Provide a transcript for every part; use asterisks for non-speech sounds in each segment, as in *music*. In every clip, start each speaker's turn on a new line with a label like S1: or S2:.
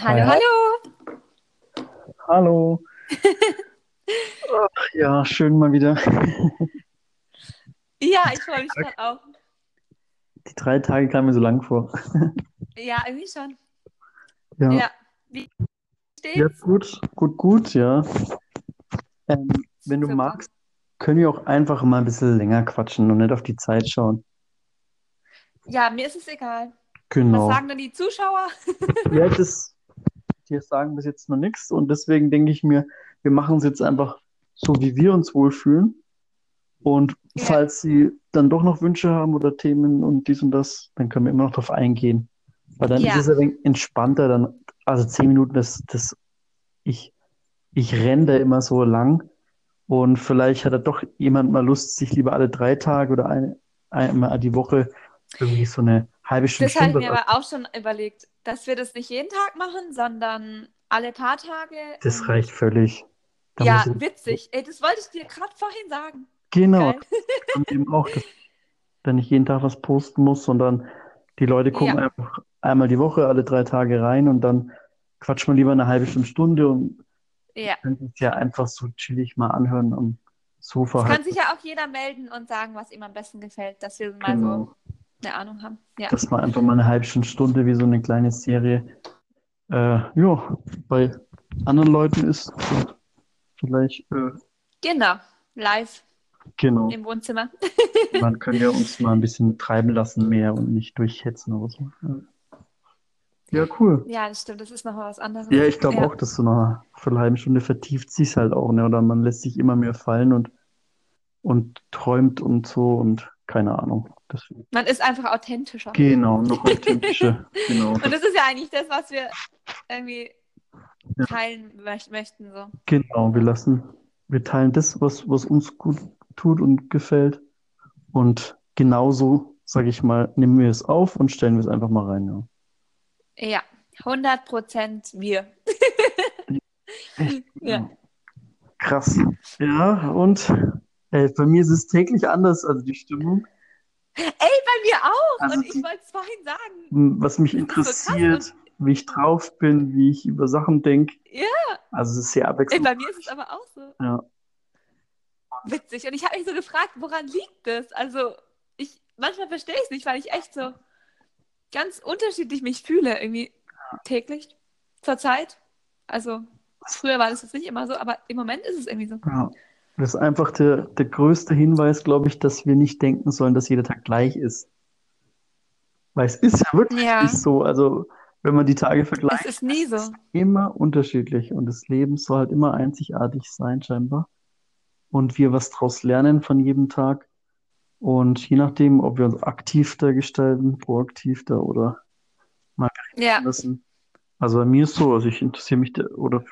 S1: Hallo,
S2: Hi,
S1: hallo.
S2: hallo. *laughs* Ach, ja, schön mal wieder. *laughs*
S1: Ja, ich freue mich gerade auch.
S2: Die drei Tage kamen mir so lang vor. *laughs*
S1: Ja, irgendwie schon.
S2: Ja,
S1: Ja, wie
S2: ja,
S1: steht's?
S2: gut, gut, gut, ja. Ähm, wenn du
S1: Super.
S2: magst, können wir auch einfach mal ein bisschen länger quatschen und nicht auf die Zeit schauen.
S1: Ja, mir ist es egal. Was
S2: Genau.
S1: sagen denn die Zuschauer?
S2: Ja, das, die sagen bis jetzt noch nichts und deswegen denke ich mir, wir machen es jetzt einfach so, wie wir uns wohlfühlen. Und
S1: Ja,
S2: falls sie dann doch noch Wünsche haben oder Themen und dies und das, dann können wir immer noch drauf eingehen. Weil dann ist
S1: ja,
S2: es ein wenig entspannter, dann, also zehn Minuten, das, das, ich, ich renne da immer so lang. Und vielleicht hat da doch jemand mal Lust, sich lieber alle drei Tage oder eine, einmal die Woche irgendwie so eine halbe Stunde,
S1: das habe ich mir aber auch schon überlegt, dass wir das nicht jeden Tag machen, sondern alle paar Tage
S2: das
S1: und
S2: reicht völlig. Da
S1: ja, witzig. Ey, das wollte ich dir gerade vorhin sagen.
S2: genau, eben auch, dass wenn ich jeden Tag was posten muss, sondern die Leute gucken
S1: Ja,
S2: einfach einmal die Woche, alle drei Tage rein und dann quatscht man lieber eine halbe Stunde, Stunde und
S1: ja.
S2: können sich ja einfach so chillig mal anhören am Sofa
S1: Es
S2: halt.
S1: kann sich ja auch jeder melden und sagen, was ihm am besten gefällt, dass wir mal so
S2: Genau.
S1: Eine Ahnung haben. Ja,
S2: Dass man einfach mal eine halbe Stunde, wie so eine kleine Serie, äh, ja, bei anderen Leuten ist vielleicht, äh,
S1: genau. Live
S2: genau.
S1: im Wohnzimmer.
S2: Dann können wir uns mal ein bisschen treiben lassen mehr und nicht durchhetzen oder so. Ja, ja cool.
S1: Ja, das stimmt. Das ist noch mal was
S2: Ja,
S1: anderes.
S2: ich glaube
S1: Ja.
S2: auch, dass so nach einer Viertelhalben Stunde vertieft sich halt auch, ne? Oder man lässt sich immer mehr fallen und, und träumt und so und keine Ahnung. Deswegen.
S1: Man ist einfach authentischer.
S2: Genau, noch authentischer. Genau,
S1: Und das ist ja eigentlich das, was wir irgendwie
S2: ja,
S1: teilen möcht möchten. So.
S2: genau. Wir lassen, wir teilen das, was, was uns gut tut und gefällt. Und genauso, sage ich mal, nehmen wir es auf und stellen wir es einfach mal rein, ja.
S1: Ja, 100 Prozent wir.
S2: Echt, *laughs*
S1: Ja.
S2: ja. Krass. Ja, und äh, bei mir ist es täglich anders, also die Stimmung.
S1: Ey, bei mir auch.
S2: Also
S1: Und ich wollte es vorhin sagen.
S2: was mich
S1: ist so
S2: interessiert, wie ich drauf bin, wie ich über Sachen denke.
S1: ja,
S2: Also es ist sehr
S1: ey,
S2: abwechslungsreich.
S1: bei mir ist es aber auch so
S2: Ja,
S1: witzig. Und ich habe mich so gefragt, woran liegt das? Also, ich manchmal verstehe ich es nicht, weil ich echt so ganz unterschiedlich mich fühle, irgendwie täglich zur Zeit. Also, früher war das jetzt nicht immer so, aber im Moment ist es irgendwie so.
S2: ja. Das ist einfach der, der größte Hinweis, glaube ich, dass wir nicht denken sollen, dass jeder Tag gleich ist. Weil es ist ja wirklich
S1: Ja,
S2: nicht so. Also wenn man die Tage
S1: es
S2: vergleicht,
S1: ist nie
S2: es ist
S1: so.
S2: immer unterschiedlich und das Leben soll halt immer einzigartig sein, scheinbar. Und wir was draus lernen von jedem Tag. Und je nachdem, ob wir uns aktiv da gestalten, proaktiv da oder mal
S1: Ja,
S2: lassen. Also bei mir ist so, also ich interessiere mich da, oder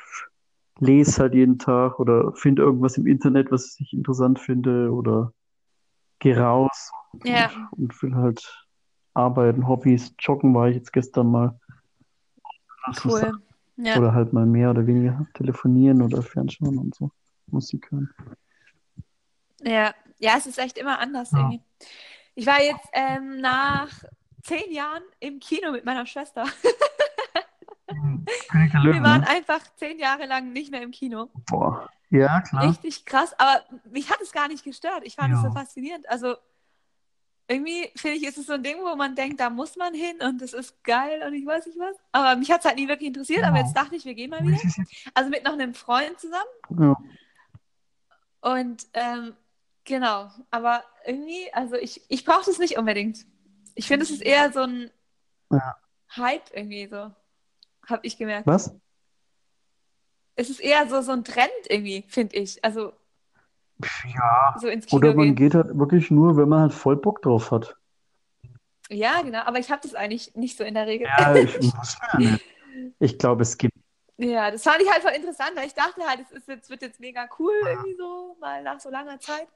S2: lese halt jeden Tag oder finde irgendwas im Internet, was ich interessant finde oder gehe raus
S1: ja,
S2: und, und will halt arbeiten, Hobbys. Joggen war ich jetzt gestern mal.
S1: Cool. Ja,
S2: Oder halt mal mehr oder weniger telefonieren oder Fernschauen und so. Musik hören.
S1: ja, ja, es ist echt immer anders
S2: Ja.
S1: irgendwie. Ich war jetzt ähm, nach zehn Jahren im Kino mit meiner Schwester. *laughs* Wir waren
S2: ne?
S1: einfach zehn Jahre lang nicht mehr im Kino.
S2: Boah. Ja, klar.
S1: Richtig krass, aber mich hat es gar nicht gestört. Ich fand es so faszinierend. Also irgendwie finde ich, ist es so ein Ding, wo man denkt, da muss man hin und es ist geil und ich weiß nicht was. Aber mich hat es halt nie wirklich interessiert, aber jetzt
S2: Ja.
S1: dachte ich, wir gehen mal
S2: Wie
S1: wieder. Also mit noch einem Freund zusammen.
S2: Ja.
S1: Und ähm, genau, aber irgendwie, also ich, ich brauche das nicht unbedingt. Ich finde, es ist eher so ein
S2: Ja.
S1: Hype irgendwie so, habe ich gemerkt.
S2: Was?
S1: Es ist eher so, so ein Trend irgendwie, finde ich. Also
S2: Ja.
S1: so
S2: Oder man
S1: gehen.
S2: geht halt wirklich nur, wenn man halt voll Bock drauf hat.
S1: Ja, genau, aber ich habe das eigentlich nicht so in der Regel.
S2: Ja, ich *laughs* muss ja nicht. Ich glaube, es gibt.
S1: Ja, das fand ich halt voll interessant, weil ich dachte halt, es ist jetzt, wird jetzt mega cool irgendwie so, mal nach so langer Zeit.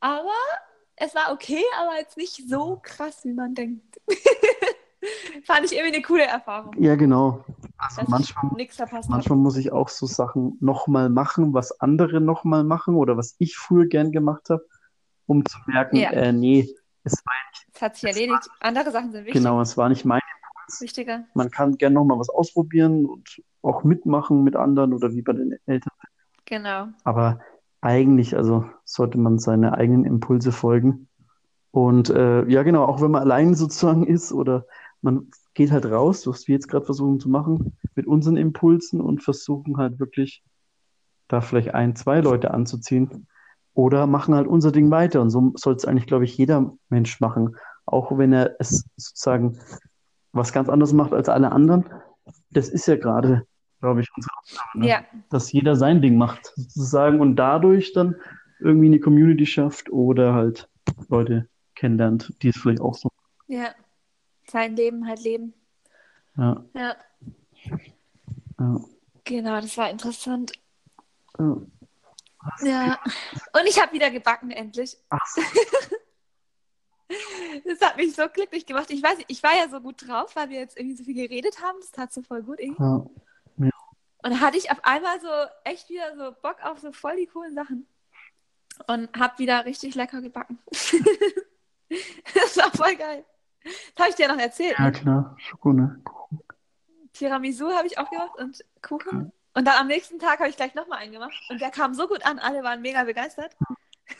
S1: Aber es war okay, aber jetzt nicht so krass, wie man denkt. *laughs* *laughs* Fand ich irgendwie eine coole Erfahrung,
S2: Ja, genau. Also
S1: dass
S2: manchmal, manchmal muss ich auch so Sachen nochmal machen, was andere nochmal machen oder was ich früher gern gemacht habe, um zu merken,
S1: Ja,
S2: äh, nee, es war
S1: es hat sich
S2: es war
S1: erledigt. Andere Sachen sind wichtig.
S2: Genau, es war nicht mein
S1: Wichtiger.
S2: man kann gerne noch mal was ausprobieren und auch mitmachen mit anderen oder wie bei den Eltern.
S1: Genau.
S2: Aber eigentlich, also sollte man seine eigenen Impulse folgen. Und äh, ja, genau, auch wenn man allein sozusagen *laughs* ist oder man geht halt raus, was wir jetzt gerade versuchen zu machen, mit unseren Impulsen und versuchen halt wirklich da vielleicht ein, zwei Leute anzuziehen oder machen halt unser Ding weiter. Und so soll es eigentlich, glaube ich, jeder Mensch machen. Auch wenn er es sozusagen was ganz anderes macht als alle anderen. Das ist ja gerade, glaube ich, unsere Aufgabe, ne?
S1: Ja,
S2: dass jeder sein Ding macht, sozusagen, und dadurch dann irgendwie eine Community schafft oder halt Leute kennenlernt, die es vielleicht auch so.
S1: ja. Sein Leben halt leben.
S2: Ja,
S1: Ja,
S2: ja,
S1: genau, das war interessant.
S2: ja.
S1: Ja. Und ich habe wieder gebacken, endlich.
S2: Ach *laughs*
S1: Das hat mich so glücklich gemacht. Ich weiß ich war ja so gut drauf, weil wir jetzt irgendwie so viel geredet haben. Das tat so voll gut irgendwie.
S2: ja.
S1: Und da hatte ich auf einmal so echt wieder so Bock auf so voll die coolen Sachen. Und hab wieder richtig lecker gebacken. *laughs* das war voll geil. Das habe ich dir noch erzählt.
S2: Ja,
S1: Ne?
S2: klar, Schoko, ne?
S1: Tiramisu habe ich auch gemacht und Kuchen. Und dann am nächsten Tag habe ich gleich nochmal einen gemacht. Und der kam so gut an, alle waren mega begeistert. *laughs*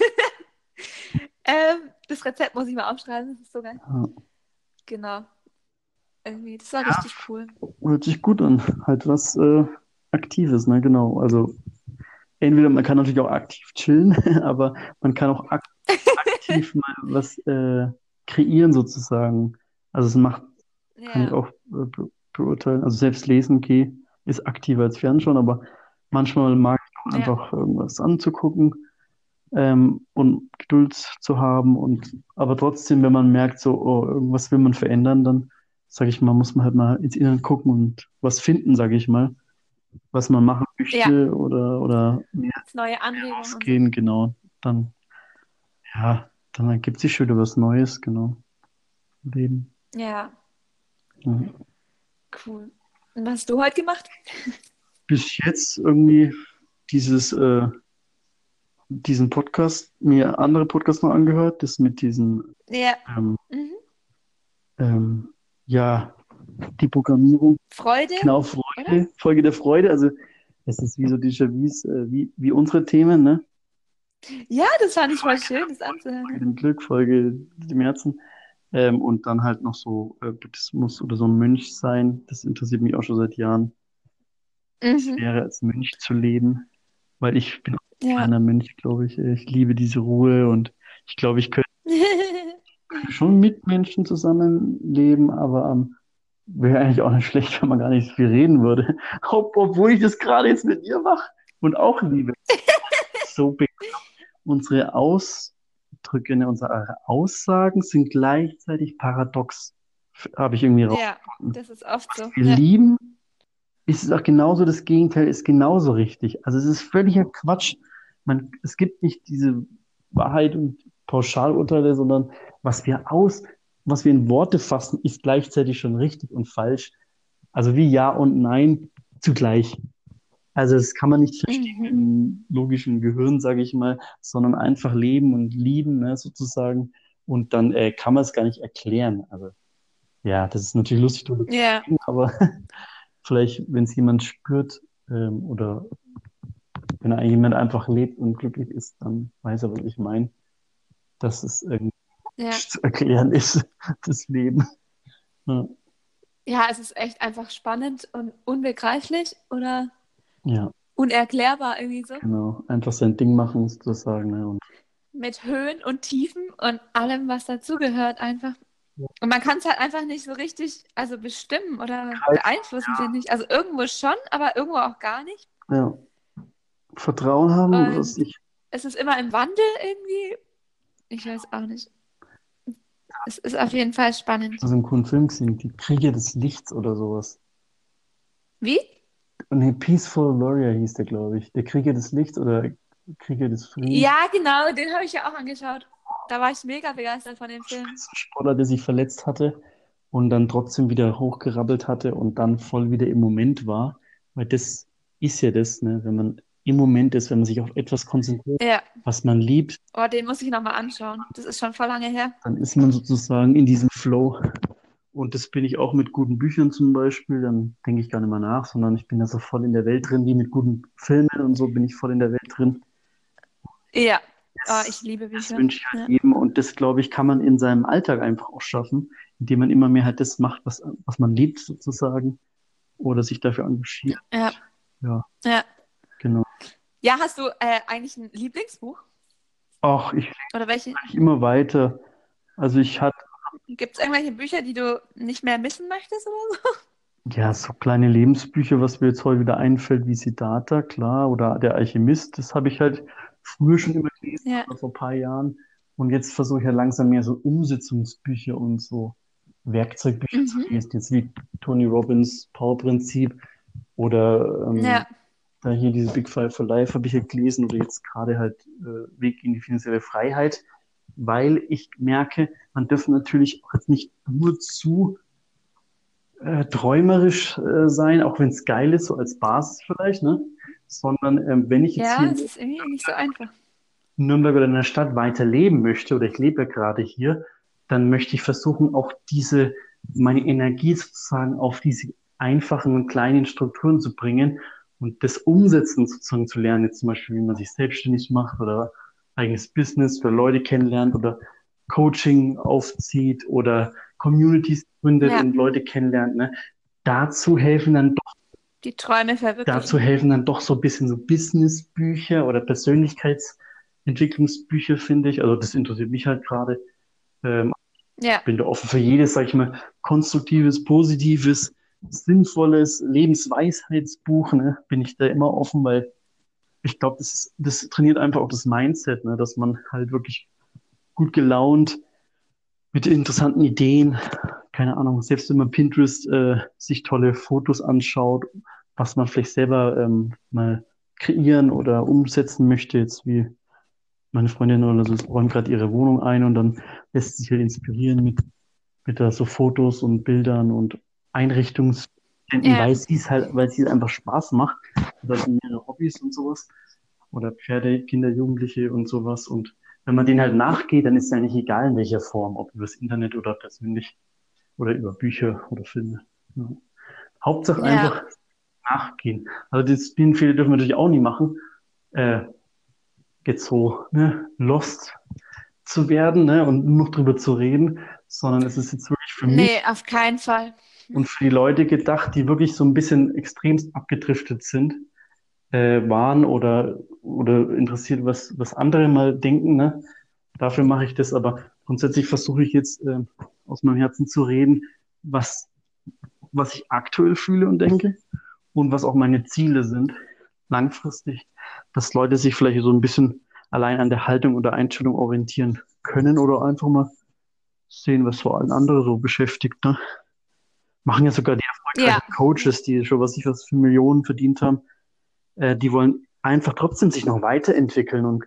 S1: ähm, das Rezept muss ich mal aufschreiben, das ist so geil.
S2: Ja.
S1: Genau. Irgendwie, das war
S2: Ja.
S1: richtig cool.
S2: Hört sich gut an. Halt was äh, Aktives, ne? Genau. Also entweder man kann natürlich auch aktiv chillen, *laughs* aber man kann auch ak *laughs* aktiv mal was äh, kreieren sozusagen. Also es macht, kann ich
S1: Ja,
S2: auch äh, be beurteilen. Also selbst lesen, okay, ist aktiver als Fernschauen, aber manchmal mag ich auch
S1: Ja.
S2: einfach irgendwas anzugucken ähm, und Geduld zu haben und aber trotzdem, wenn man merkt, so, oh, irgendwas will man verändern, dann sage ich mal, muss man halt mal ins Innere gucken und was finden, sage ich mal, was man machen möchte oder oder mehr
S1: neue Anregungen und so.
S2: ausgehen, genau. Dann ja, dann ergibt sich schon wieder was Neues, genau. Leben.
S1: Ja,
S2: Ja.
S1: cool. Und was hast du heute gemacht? *laughs*
S2: bis jetzt irgendwie dieses, äh, diesen Podcast, mir andere Podcasts noch angehört, das mit diesen,
S1: Ja,
S2: ähm,
S1: mhm.
S2: ähm, ja, die Programmierung,
S1: Freude?
S2: genau, Freude, Folge der Freude, also es ist wie so Déjà-vus, äh, wie, wie unsere Themen, ne?
S1: Ja, das fand ich voll schön, das anzuhören.
S2: dem Glück, Folge dem Herzen. Ähm, und dann halt noch so äh, Buddhismus oder so ein Mönch sein, das interessiert mich auch schon seit Jahren. Es
S1: Mhm.
S2: wäre als Mönch zu leben, weil ich bin
S1: Ja.
S2: kleiner Mönch, glaube ich. Ich liebe diese Ruhe und ich glaube, ich könnte *laughs* schon mit Menschen zusammenleben, aber ähm, wäre eigentlich auch nicht schlecht, wenn man gar nicht so viel reden würde. *laughs* Ob, obwohl ich das gerade jetzt mit dir mache und auch liebe. *laughs* So bekloppt. Unsere Ausdrücke, ne, unsere Aussagen sind gleichzeitig paradox, habe ich irgendwie raus.
S1: Ja, das ist oft so.
S2: Wir
S1: Ja.
S2: lieben, ist es auch genauso, das Gegenteil ist genauso richtig. Also es ist völliger Quatsch. Man, es gibt nicht diese Wahrheit und Pauschalurteile, sondern was wir aus, was wir in Worte fassen, ist gleichzeitig schon richtig und falsch. Also wie Ja und Nein zugleich. Also das kann man nicht verstehen
S1: Mhm.
S2: im logischen Gehirn, sage ich mal, sondern einfach leben und lieben, ne, sozusagen. Und dann äh, kann man es gar nicht erklären. Also ja, das ist natürlich lustig,
S1: Ja,
S2: reden, aber *laughs* vielleicht, wenn es jemand spürt ähm, oder wenn jemand einfach lebt und glücklich ist, dann weiß er, was ich meine, dass es irgendwie
S1: ja.
S2: zu erklären ist, *laughs* das Leben. Ja,
S1: Ja, es ist echt einfach spannend und unbegreiflich oder
S2: ja,
S1: unerklärbar irgendwie so.
S2: genau. Einfach sein Ding machen, sozusagen. Ne? Und
S1: Mit Höhen und Tiefen und allem, was dazugehört einfach. Und man kann es halt einfach nicht so richtig, also bestimmen oder beeinflussen, finde ich. Also irgendwo schon, aber irgendwo auch gar nicht.
S2: ja, Vertrauen haben,
S1: Und-
S2: was ich,
S1: Es ist immer im Wandel irgendwie. Ich weiß auch nicht. Es ist auf jeden Fall spannend.
S2: so einen coolen Film gesehen, die Kriege des Lichts oder sowas.
S1: Wie?
S2: Nee, Peaceful Warrior hieß der, glaube ich. Der Krieger des Lichts oder Krieger des Friedens.
S1: Ja, genau, den habe ich ja auch angeschaut. Da war ich mega begeistert von dem Film.
S2: Sportler, der sich verletzt hatte und dann trotzdem wieder hochgerabbelt hatte und dann voll wieder im Moment war. Weil das ist ja das, ne? Wenn man im Moment ist, wenn man sich auf etwas konzentriert,
S1: Ja,
S2: was man liebt,
S1: oh, den muss ich nochmal anschauen. Das ist schon voll lange her.
S2: dann ist man sozusagen in diesem Flow Und das bin ich auch mit guten Büchern zum Beispiel. Dann denke ich gar nicht mehr nach, sondern ich bin da so voll in der Welt drin, wie mit guten Filmen und so bin ich voll in der Welt drin.
S1: Ja, oh, ich liebe Bücher.
S2: Das wünsche ich halt ja. jedem. Und das, glaube ich, kann man in seinem Alltag einfach auch schaffen, indem man immer mehr halt das macht, was, was man liebt, sozusagen. Oder sich dafür engagiert.
S1: Ja.
S2: Ja.
S1: Ja.
S2: Genau.
S1: Ja, hast du äh, eigentlich ein Lieblingsbuch?
S2: Ach, ich
S1: Oder welche?
S2: immer weiter. Also ich hatte.
S1: Gibt es irgendwelche Bücher, die du nicht mehr missen möchtest oder so?
S2: Ja, so kleine Lebensbücher, was mir jetzt heute wieder einfällt, wie Siddhartha, klar, oder Der Alchemist, das habe ich halt früher schon immer gelesen,
S1: Ja.
S2: vor ein paar Jahren. Und jetzt versuche ich ja langsam mehr so Umsetzungsbücher und so Werkzeugbücher zu
S1: Mhm.
S2: lesen, jetzt wie Tony Robbins Power-Prinzip oder ähm,
S1: Ja.
S2: da hier diese Big Five for Life habe ich ja gelesen oder jetzt gerade halt äh, Weg in die finanzielle Freiheit, weil ich merke, man darf natürlich auch jetzt nicht nur zu äh, träumerisch äh, sein, auch wenn es geil ist, so als Basis vielleicht, ne? Sondern ähm, wenn ich jetzt
S1: Ja,
S2: hier
S1: es ist irgendwie nicht so einfach.
S2: in Nürnberg oder in der Stadt weiter leben möchte, oder ich lebe ja gerade hier, dann möchte ich versuchen, auch diese, meine Energie sozusagen auf diese einfachen und kleinen Strukturen zu bringen und das Umsetzen sozusagen zu lernen, jetzt zum Beispiel, wie man sich selbstständig macht oder eigenes Business oder Leute kennenlernt oder Coaching aufzieht oder Communities gründet
S1: Ja.
S2: und Leute kennenlernt, ne? Dazu helfen dann doch
S1: Die Träume verwirklichen.
S2: Dazu helfen dann doch so ein bisschen so Business-Bücher oder Persönlichkeitsentwicklungsbücher, finde ich. Also das interessiert mich halt gerade. Ähm,
S1: Ja.
S2: bin da offen für jedes, sag ich mal, konstruktives, positives, sinnvolles Lebensweisheitsbuch, ne? Bin ich da immer offen, weil ich glaube, das ist, das trainiert einfach auch das Mindset, ne? Dass man halt wirklich gut gelaunt mit interessanten Ideen, keine Ahnung, selbst wenn man Pinterest äh, sich tolle Fotos anschaut, was man vielleicht selber ähm, mal kreieren oder umsetzen möchte, jetzt wie meine Freundin oder so räumt gerade ihre Wohnung ein und dann lässt sie sich halt inspirieren mit, mit da so Fotos und Bildern und Einrichtungsständen,
S1: Ja.
S2: weil sie es halt, weil sie es einfach Spaß macht. Oder mehrere Hobbys und sowas. Oder Pferde, Kinder, Jugendliche und sowas. Und wenn man denen halt nachgeht, dann ist es ja nicht egal in welcher Form, ob übers Internet oder persönlich oder über Bücher oder Filme. Ja. Hauptsache
S1: Ja.
S2: einfach nachgehen. Also das Spinnenfehler dürfen wir natürlich auch nie machen. Äh, jetzt so ne, lost zu werden ne, und nur noch drüber zu reden, sondern es ist jetzt wirklich für mich
S1: Nee, auf keinen Fall.
S2: Und für die Leute gedacht, die wirklich so ein bisschen extremst abgedriftet sind, äh, waren oder, oder interessiert, was, was andere mal denken. Ne? Dafür mache ich das, aber grundsätzlich versuche ich jetzt äh, aus meinem Herzen zu reden, was, was ich aktuell fühle und denke und was auch meine Ziele sind, langfristig, dass Leute sich vielleicht so ein bisschen allein an der Haltung oder Einstellung orientieren können oder einfach mal sehen, was vor allem andere so beschäftigt. Ne? Machen ja sogar die erfolgreichen Coaches, die schon was ich was für Millionen verdient haben, äh, die wollen einfach trotzdem sich noch weiterentwickeln und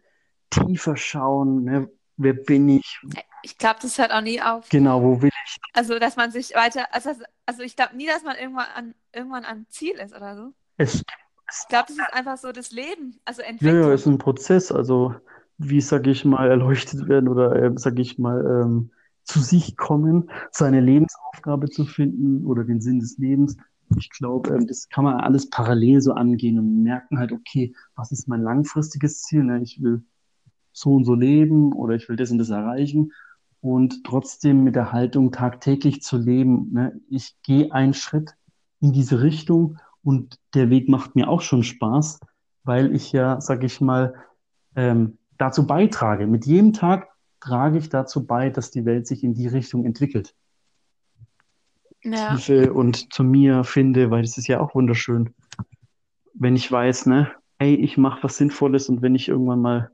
S2: tiefer schauen, ne? Wer bin ich?
S1: Ich glaube, das hört auch nie auf.
S2: Genau, wo will ich?
S1: Also, dass man sich weiter, also, also ich glaube nie, dass man irgendwann an, irgendwann am Ziel ist oder so.
S2: Es,
S1: Ich glaube, das ist einfach so das Leben, also
S2: ja,
S1: Entwicklung.
S2: ja, es ist ein Prozess, also wie, sag ich mal, erleuchtet werden oder, äh, sag ich mal, ähm, zu sich kommen, seine Lebensaufgabe zu finden oder den Sinn des Lebens. Ich glaube, ähm, das kann man alles parallel so angehen und merken halt, okay, was ist mein langfristiges Ziel? Ne? Ich will so und so leben oder ich will das und das erreichen und trotzdem mit der Haltung tagtäglich zu leben. Ne? Ich gehe einen Schritt in diese Richtung und der Weg macht mir auch schon Spaß, weil ich ja, sag ich mal, ähm, dazu beitrage. Mit jedem Tag trage ich dazu bei, dass die Welt sich in die Richtung entwickelt.
S1: Ja.
S2: Tiefe und zu mir finde, weil das ist ja auch wunderschön, wenn ich weiß, ne, hey, ich mache was Sinnvolles und wenn ich irgendwann mal